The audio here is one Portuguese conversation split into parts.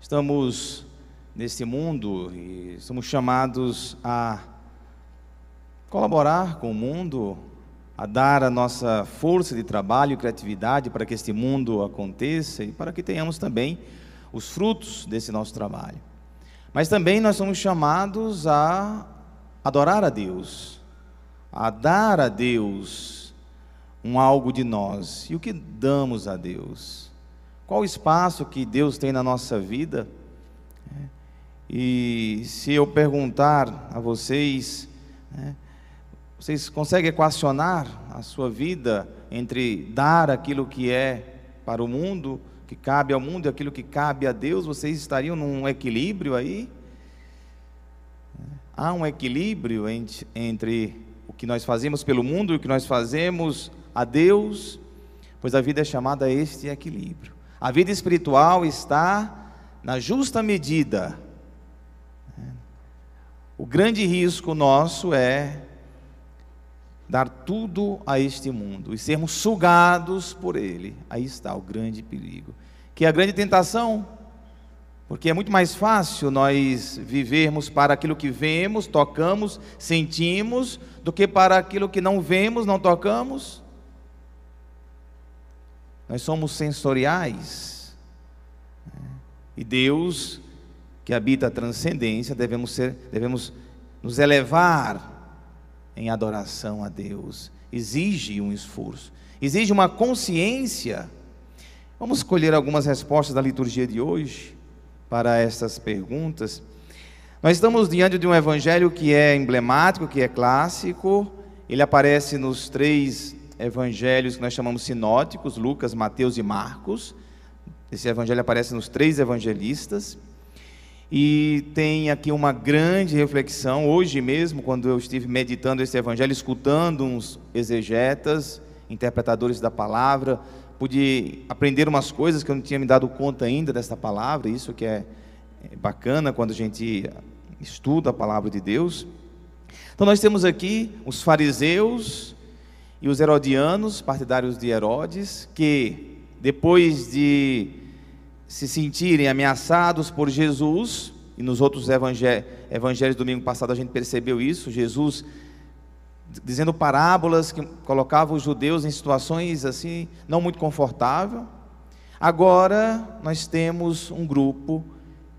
Estamos neste mundo e somos chamados a colaborar com o mundo, a dar a nossa força de trabalho e criatividade para que este mundo aconteça e para que tenhamos também os frutos desse nosso trabalho. Mas também nós somos chamados a adorar a Deus, a dar a Deus um algo de nós. E o que damos a Deus? Qual o espaço que Deus tem na nossa vida? E se eu perguntar a vocês, né, vocês conseguem equacionar a sua vida entre dar aquilo que é para o mundo, que cabe ao mundo, e aquilo que cabe a Deus? Vocês estariam num equilíbrio aí? Há um equilíbrio entre, entre o que nós fazemos pelo mundo e o que nós fazemos a Deus, pois a vida é chamada a este equilíbrio. A vida espiritual está na justa medida o grande risco nosso é dar tudo a este mundo e sermos sugados por ele. Aí está o grande perigo. Que é a grande tentação, porque é muito mais fácil nós vivermos para aquilo que vemos, tocamos, sentimos, do que para aquilo que não vemos, não tocamos. Nós somos sensoriais. Né? E Deus que habita a transcendência, devemos, ser, devemos nos elevar em adoração a Deus. Exige um esforço, exige uma consciência. Vamos escolher algumas respostas da liturgia de hoje para essas perguntas. Nós estamos diante de um evangelho que é emblemático, que é clássico. Ele aparece nos três evangelhos que nós chamamos sinóticos, Lucas, Mateus e Marcos. Esse evangelho aparece nos três evangelistas. E tem aqui uma grande reflexão. Hoje mesmo, quando eu estive meditando esse evangelho, escutando uns exegetas, interpretadores da palavra, pude aprender umas coisas que eu não tinha me dado conta ainda dessa palavra, isso que é, é bacana quando a gente estuda a palavra de Deus. Então nós temos aqui os fariseus e os herodianos, partidários de Herodes, que depois de se sentirem ameaçados por Jesus, e nos outros evangelhos, do domingo passado a gente percebeu isso, Jesus dizendo parábolas que colocavam os judeus em situações assim não muito confortável. Agora nós temos um grupo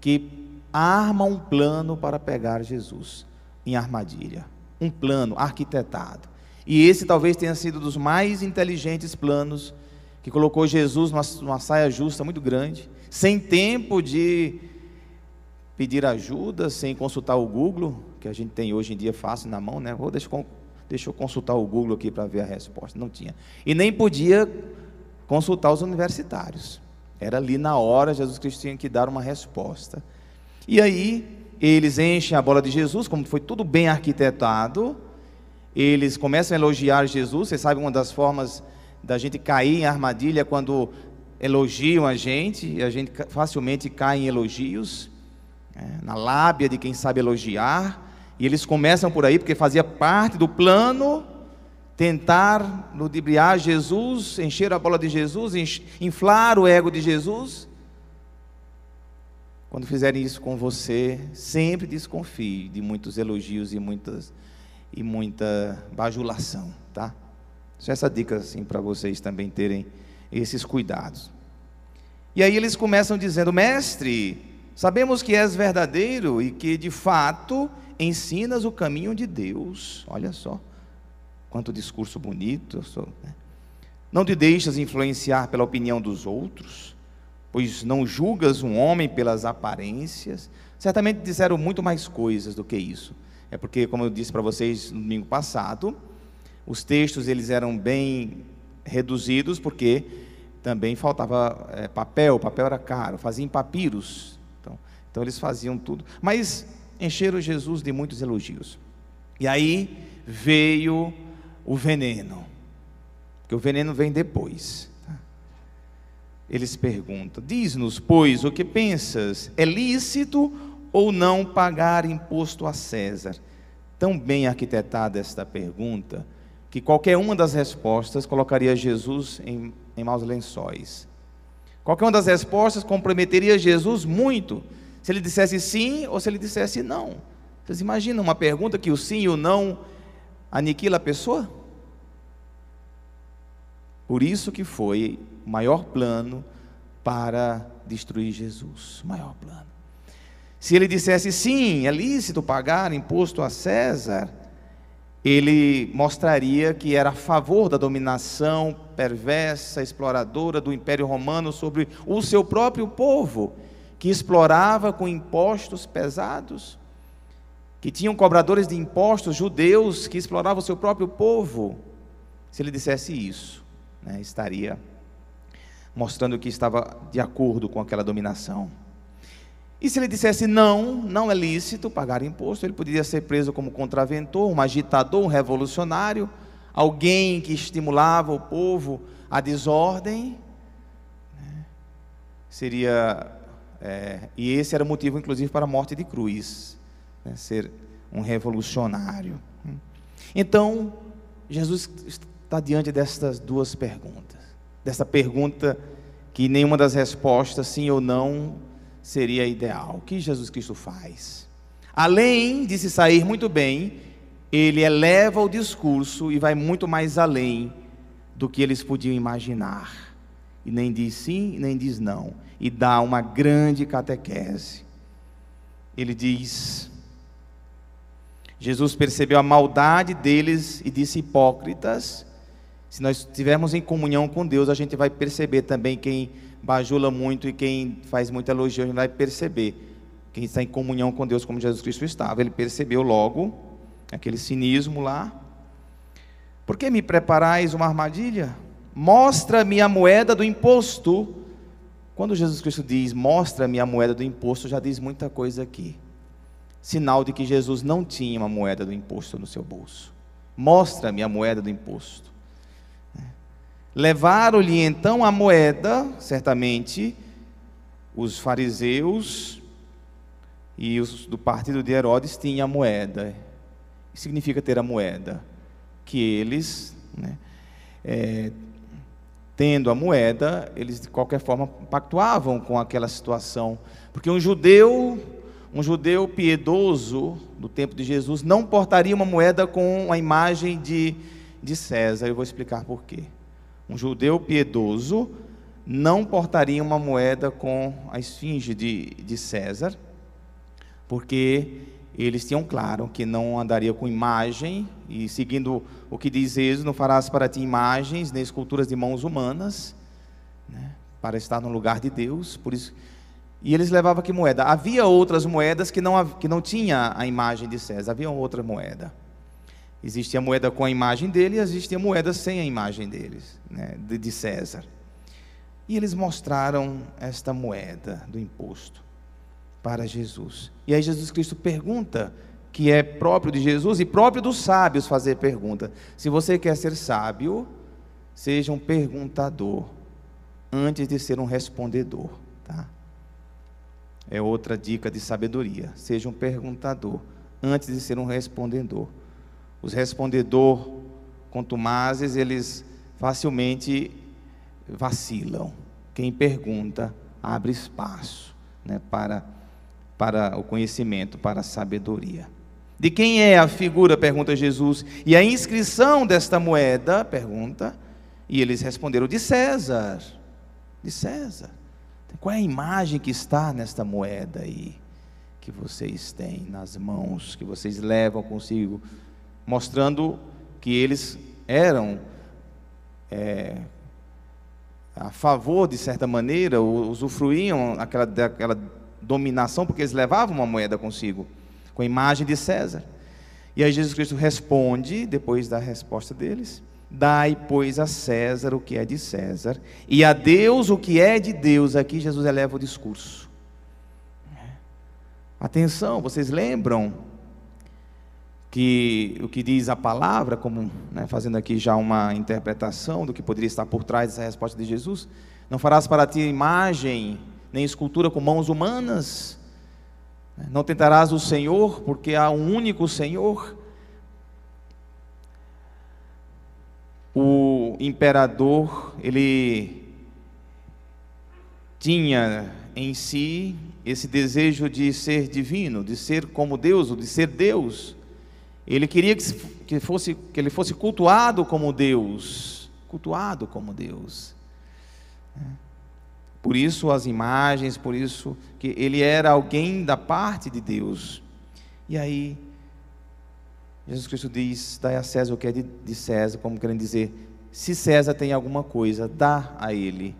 que arma um plano para pegar Jesus em armadilha, um plano arquitetado. E esse talvez tenha sido dos mais inteligentes planos que colocou Jesus numa, numa saia justa muito grande sem tempo de pedir ajuda, sem consultar o Google, que a gente tem hoje em dia fácil na mão, né? Vou, deixa, deixa eu consultar o Google aqui para ver a resposta. Não tinha. E nem podia consultar os universitários. Era ali na hora, Jesus Cristo tinha que dar uma resposta. E aí, eles enchem a bola de Jesus, como foi tudo bem arquitetado, eles começam a elogiar Jesus. Você sabe uma das formas da gente cair em armadilha quando elogiam a gente, e a gente facilmente cai em elogios, né, na lábia de quem sabe elogiar, e eles começam por aí, porque fazia parte do plano tentar ludibriar Jesus, encher a bola de Jesus, inflar o ego de Jesus. Quando fizerem isso com você, sempre desconfie de muitos elogios e muitas e muita bajulação, tá? Só essa dica assim para vocês também terem esses cuidados. E aí eles começam dizendo: Mestre, sabemos que és verdadeiro e que de fato ensinas o caminho de Deus. Olha só, quanto discurso bonito. Né? Não te deixas influenciar pela opinião dos outros, pois não julgas um homem pelas aparências. Certamente disseram muito mais coisas do que isso. É porque, como eu disse para vocês no domingo passado, os textos eles eram bem reduzidos porque também faltava é, papel, papel era caro, faziam papiros. Então, então eles faziam tudo. Mas encheram Jesus de muitos elogios. E aí veio o veneno, que o veneno vem depois. Tá? Eles perguntam: Diz-nos, pois, o que pensas? É lícito ou não pagar imposto a César? Tão bem arquitetada esta pergunta que qualquer uma das respostas colocaria Jesus em, em maus lençóis. Qualquer uma das respostas comprometeria Jesus muito. Se ele dissesse sim ou se ele dissesse não. Vocês imaginam uma pergunta que o sim e o não aniquila a pessoa? Por isso que foi o maior plano para destruir Jesus. O maior plano. Se ele dissesse sim, é lícito pagar imposto a César, ele mostraria que era a favor da dominação perversa, exploradora do Império Romano sobre o seu próprio povo, que explorava com impostos pesados, que tinham cobradores de impostos judeus que exploravam o seu próprio povo. Se ele dissesse isso, né, estaria mostrando que estava de acordo com aquela dominação. E se ele dissesse não, não é lícito pagar imposto, ele poderia ser preso como contraventor, um agitador, um revolucionário, alguém que estimulava o povo à desordem. Né? Seria, é, e esse era o motivo, inclusive, para a morte de Cruz, né? ser um revolucionário. Então, Jesus está diante destas duas perguntas, dessa pergunta que nenhuma das respostas, sim ou não, seria ideal. O que Jesus Cristo faz? Além de se sair muito bem, ele eleva o discurso e vai muito mais além do que eles podiam imaginar. E nem diz sim, nem diz não. E dá uma grande catequese. Ele diz: Jesus percebeu a maldade deles e disse: hipócritas. Se nós estivermos em comunhão com Deus, a gente vai perceber também quem bajula muito e quem faz muita elogio, a gente vai perceber. Quem está em comunhão com Deus, como Jesus Cristo estava, ele percebeu logo aquele cinismo lá. Por que me preparais uma armadilha? Mostra-me a moeda do imposto. Quando Jesus Cristo diz, mostra-me a moeda do imposto, já diz muita coisa aqui. Sinal de que Jesus não tinha uma moeda do imposto no seu bolso. Mostra-me a moeda do imposto. Levaram-lhe então a moeda, certamente, os fariseus e os do partido de Herodes tinham a moeda. Significa ter a moeda? Que eles, né, é, tendo a moeda, eles de qualquer forma pactuavam com aquela situação. Porque um judeu, um judeu piedoso do tempo de Jesus, não portaria uma moeda com a imagem de, de César. Eu vou explicar por quê. Um judeu piedoso não portaria uma moeda com a esfinge de, de César, porque eles tinham claro que não andaria com imagem, e seguindo o que diz Êxodo, não farás para ti imagens, nem esculturas de mãos humanas, né, para estar no lugar de Deus, por isso... E eles levavam que moeda? Havia outras moedas que não, que não tinha a imagem de César, havia outra moeda. Existe a moeda com a imagem dele e existe a moeda sem a imagem deles, né, de César. E eles mostraram esta moeda do imposto para Jesus. E aí Jesus Cristo pergunta, que é próprio de Jesus e próprio dos sábios fazer pergunta. Se você quer ser sábio, seja um perguntador antes de ser um respondedor, tá? É outra dica de sabedoria. Seja um perguntador antes de ser um respondedor. Os respondedor contumazes, eles facilmente vacilam. Quem pergunta abre espaço né, para, para o conhecimento, para a sabedoria. De quem é a figura? pergunta Jesus. E a inscrição desta moeda? pergunta. E eles responderam: de César. De César. Qual é a imagem que está nesta moeda aí? Que vocês têm nas mãos, que vocês levam consigo mostrando que eles eram é, a favor, de certa maneira, usufruíam aquela, daquela dominação, porque eles levavam uma moeda consigo, com a imagem de César. E aí Jesus Cristo responde, depois da resposta deles: Dai, pois, a César o que é de César, e a Deus o que é de Deus. Aqui Jesus eleva o discurso. Atenção, vocês lembram que o que diz a palavra, como né, fazendo aqui já uma interpretação do que poderia estar por trás dessa resposta de Jesus, não farás para ti imagem nem escultura com mãos humanas, não tentarás o Senhor, porque há um único Senhor. O imperador, ele tinha em si esse desejo de ser divino, de ser como Deus, ou de ser Deus. Ele queria que, fosse, que ele fosse cultuado como Deus, cultuado como Deus. Por isso as imagens, por isso que ele era alguém da parte de Deus. E aí, Jesus Cristo diz: dai a César o que é de, de César, como querendo dizer, se César tem alguma coisa, dá a ele.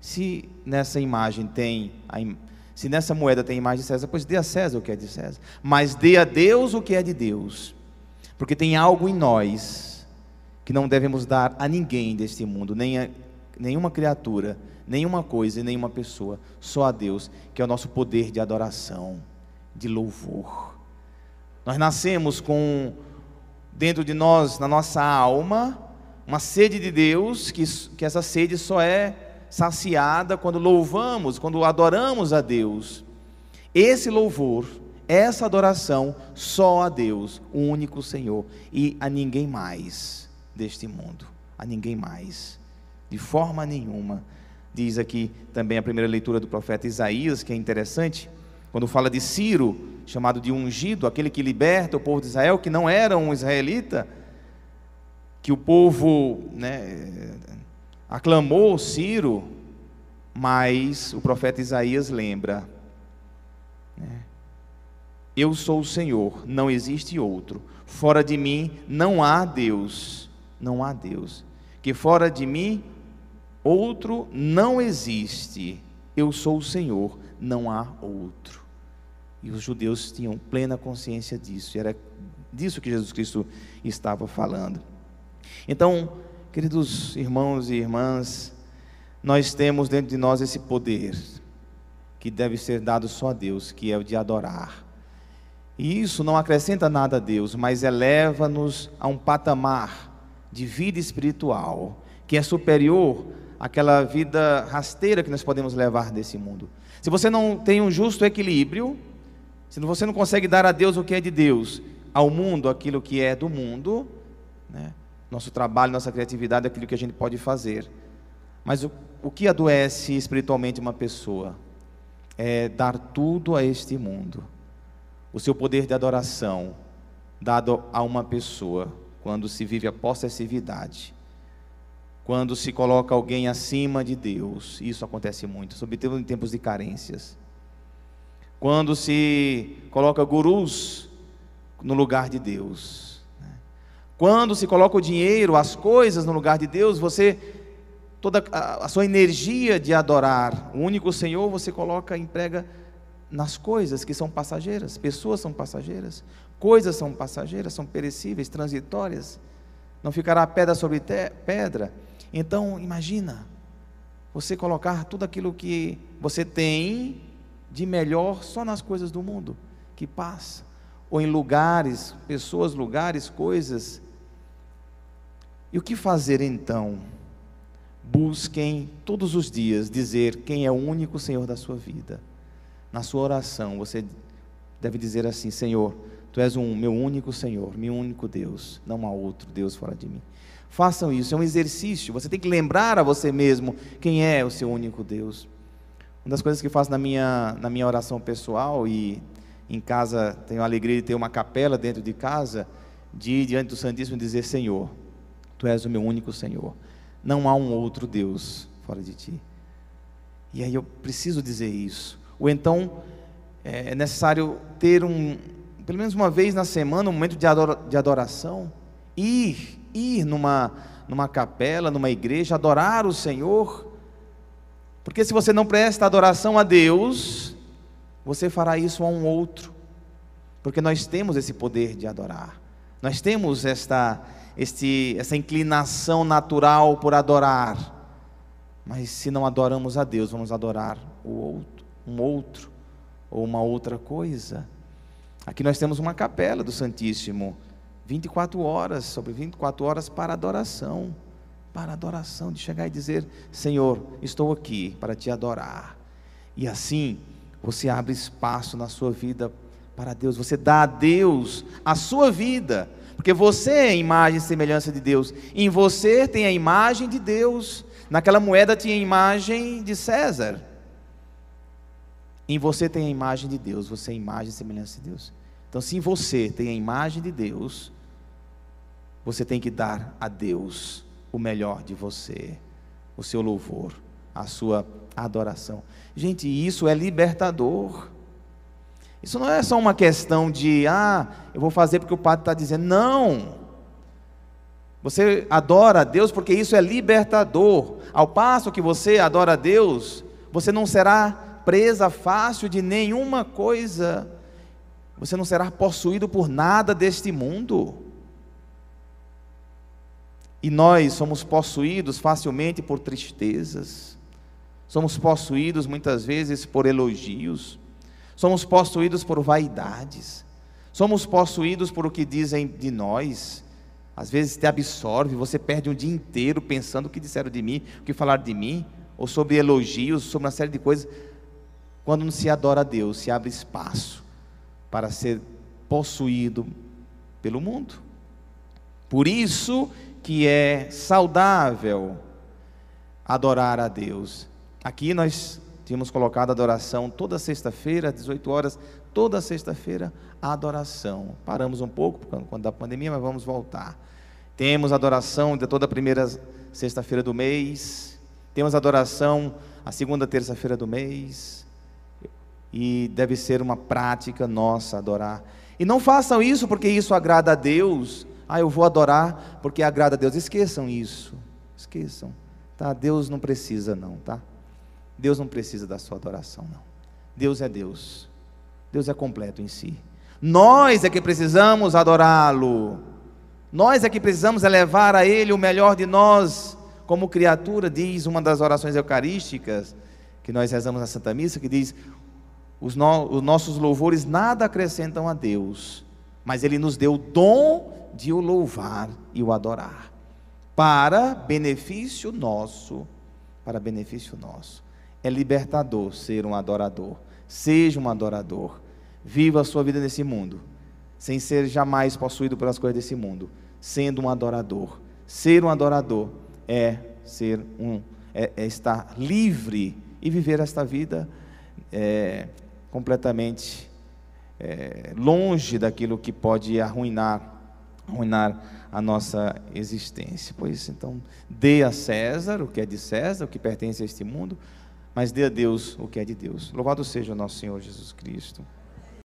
Se nessa imagem tem, se nessa moeda tem imagem de César, pois dê a César o que é de César. Mas dê a Deus o que é de Deus. Porque tem algo em nós que não devemos dar a ninguém deste mundo, nem a nenhuma criatura, nenhuma coisa e nenhuma pessoa, só a Deus, que é o nosso poder de adoração, de louvor. Nós nascemos com dentro de nós, na nossa alma, uma sede de Deus, que, que essa sede só é saciada quando louvamos, quando adoramos a Deus. Esse louvor essa adoração só a Deus, o único Senhor, e a ninguém mais deste mundo, a ninguém mais, de forma nenhuma. Diz aqui também a primeira leitura do profeta Isaías, que é interessante, quando fala de Ciro, chamado de ungido, aquele que liberta o povo de Israel, que não era um israelita, que o povo né, aclamou Ciro, mas o profeta Isaías lembra. Né, eu sou o Senhor, não existe outro. Fora de mim não há Deus. Não há Deus. Que fora de mim outro não existe. Eu sou o Senhor, não há outro. E os judeus tinham plena consciência disso. Era disso que Jesus Cristo estava falando. Então, queridos irmãos e irmãs, nós temos dentro de nós esse poder que deve ser dado só a Deus, que é o de adorar. E isso não acrescenta nada a Deus, mas eleva-nos a um patamar de vida espiritual que é superior àquela vida rasteira que nós podemos levar desse mundo. Se você não tem um justo equilíbrio, se você não consegue dar a Deus o que é de Deus, ao mundo aquilo que é do mundo, né? nosso trabalho, nossa criatividade, aquilo que a gente pode fazer. Mas o, o que adoece espiritualmente uma pessoa? É dar tudo a este mundo o seu poder de adoração dado a uma pessoa quando se vive a possessividade, quando se coloca alguém acima de Deus, isso acontece muito, sobretudo em tempos de carências. Quando se coloca gurus no lugar de Deus. Né? Quando se coloca o dinheiro, as coisas no lugar de Deus, você toda a, sua energia de adorar o único Senhor, você coloca, emprega nas coisas que são passageiras, pessoas são passageiras, coisas são passageiras, são perecíveis, transitórias, não ficará pedra sobre pedra. Então, imagina, você colocar tudo aquilo que você tem de melhor só nas coisas do mundo, que passa, ou em lugares, pessoas, lugares, coisas. E o que fazer então? Busquem todos os dias dizer quem é o único Senhor da sua vida na sua oração, você deve dizer assim: Senhor, Tu és um meu único Senhor, meu único Deus, não há outro Deus fora de mim. Façam isso, é um exercício. Você tem que lembrar a você mesmo quem é o seu único Deus. Uma das coisas que faço na minha, na minha oração pessoal e em casa tenho a alegria de ter uma capela dentro de casa, de diante do Santíssimo dizer: Senhor, Tu és o meu único Senhor, não há um outro Deus fora de Ti. E aí eu preciso dizer isso. Ou então é, é necessário ter um, pelo menos uma vez na semana, um momento de, de adoração. Ir, ir numa, numa capela, numa igreja, adorar o Senhor. Porque se você não presta adoração a Deus, você fará isso a um outro. Porque nós temos esse poder de adorar. Nós temos esta, este, essa inclinação natural por adorar. Mas se não adoramos a Deus, vamos adorar o outro um outro ou uma outra coisa. Aqui nós temos uma capela do Santíssimo, 24 horas, sobre 24 horas para adoração. Para adoração, de chegar e dizer: Senhor, estou aqui para te adorar. E assim, você abre espaço na sua vida para Deus, você dá a Deus a sua vida, porque você é a imagem e semelhança de Deus, em você tem a imagem de Deus, naquela moeda tinha a imagem de César Em você tem a imagem de Deus, você é a imagem e semelhança de Deus. Então, se em você tem a imagem de Deus, você tem que dar a Deus o melhor de você, o seu louvor, a sua adoração. Gente, isso é libertador. Isso não é só uma questão de, ah, eu vou fazer porque o padre está dizendo. Não. Você adora a Deus porque isso é libertador. Ao passo que você adora a Deus, você não será presa fácil de nenhuma coisa. Você não será possuído por nada deste mundo. E nós somos possuídos facilmente por tristezas. Somos possuídos muitas vezes por elogios. Somos possuídos por vaidades. Somos possuídos por o que dizem de nós. Às vezes te absorve, você perde um dia inteiro pensando o que disseram de mim, o que falaram de mim, ou sobre elogios, sobre uma série de coisas. Quando não se adora a Deus, se abre espaço para ser possuído pelo mundo. Por isso que é saudável adorar a Deus. Aqui nós tínhamos colocado adoração toda sexta-feira, às 18 horas, toda sexta-feira, a adoração. Paramos um pouco por conta da pandemia, mas vamos voltar. Temos adoração de toda a primeira sexta-feira do mês. Temos adoração a segunda terça-feira do mês. E deve ser uma prática nossa adorar. E não façam isso porque isso agrada a Deus. Ah, eu vou adorar porque agrada a Deus. Esqueçam isso. Esqueçam. Tá? Deus não precisa não, tá? Deus não precisa da sua adoração não. Deus é Deus. Deus é completo em si. Nós é que precisamos adorá-lo. Nós é que precisamos elevar a Ele o melhor de nós, como criatura, diz uma das orações eucarísticas que nós rezamos na Santa Missa, que diz: os, no, os nossos louvores nada acrescentam a Deus, mas Ele nos deu o dom de o louvar e o adorar, para benefício nosso, para benefício nosso. É libertador ser um adorador. Seja um adorador. Viva a sua vida nesse mundo, sem ser jamais possuído pelas coisas desse mundo, sendo um adorador. Ser um adorador é ser um, é, é estar livre e viver esta vida é, completamente é, longe daquilo que pode arruinar, arruinar a nossa existência. Pois então, dê a César o que é de César, o que pertence a este mundo, mas dê a Deus o que é de Deus. Louvado seja o nosso Senhor Jesus Cristo.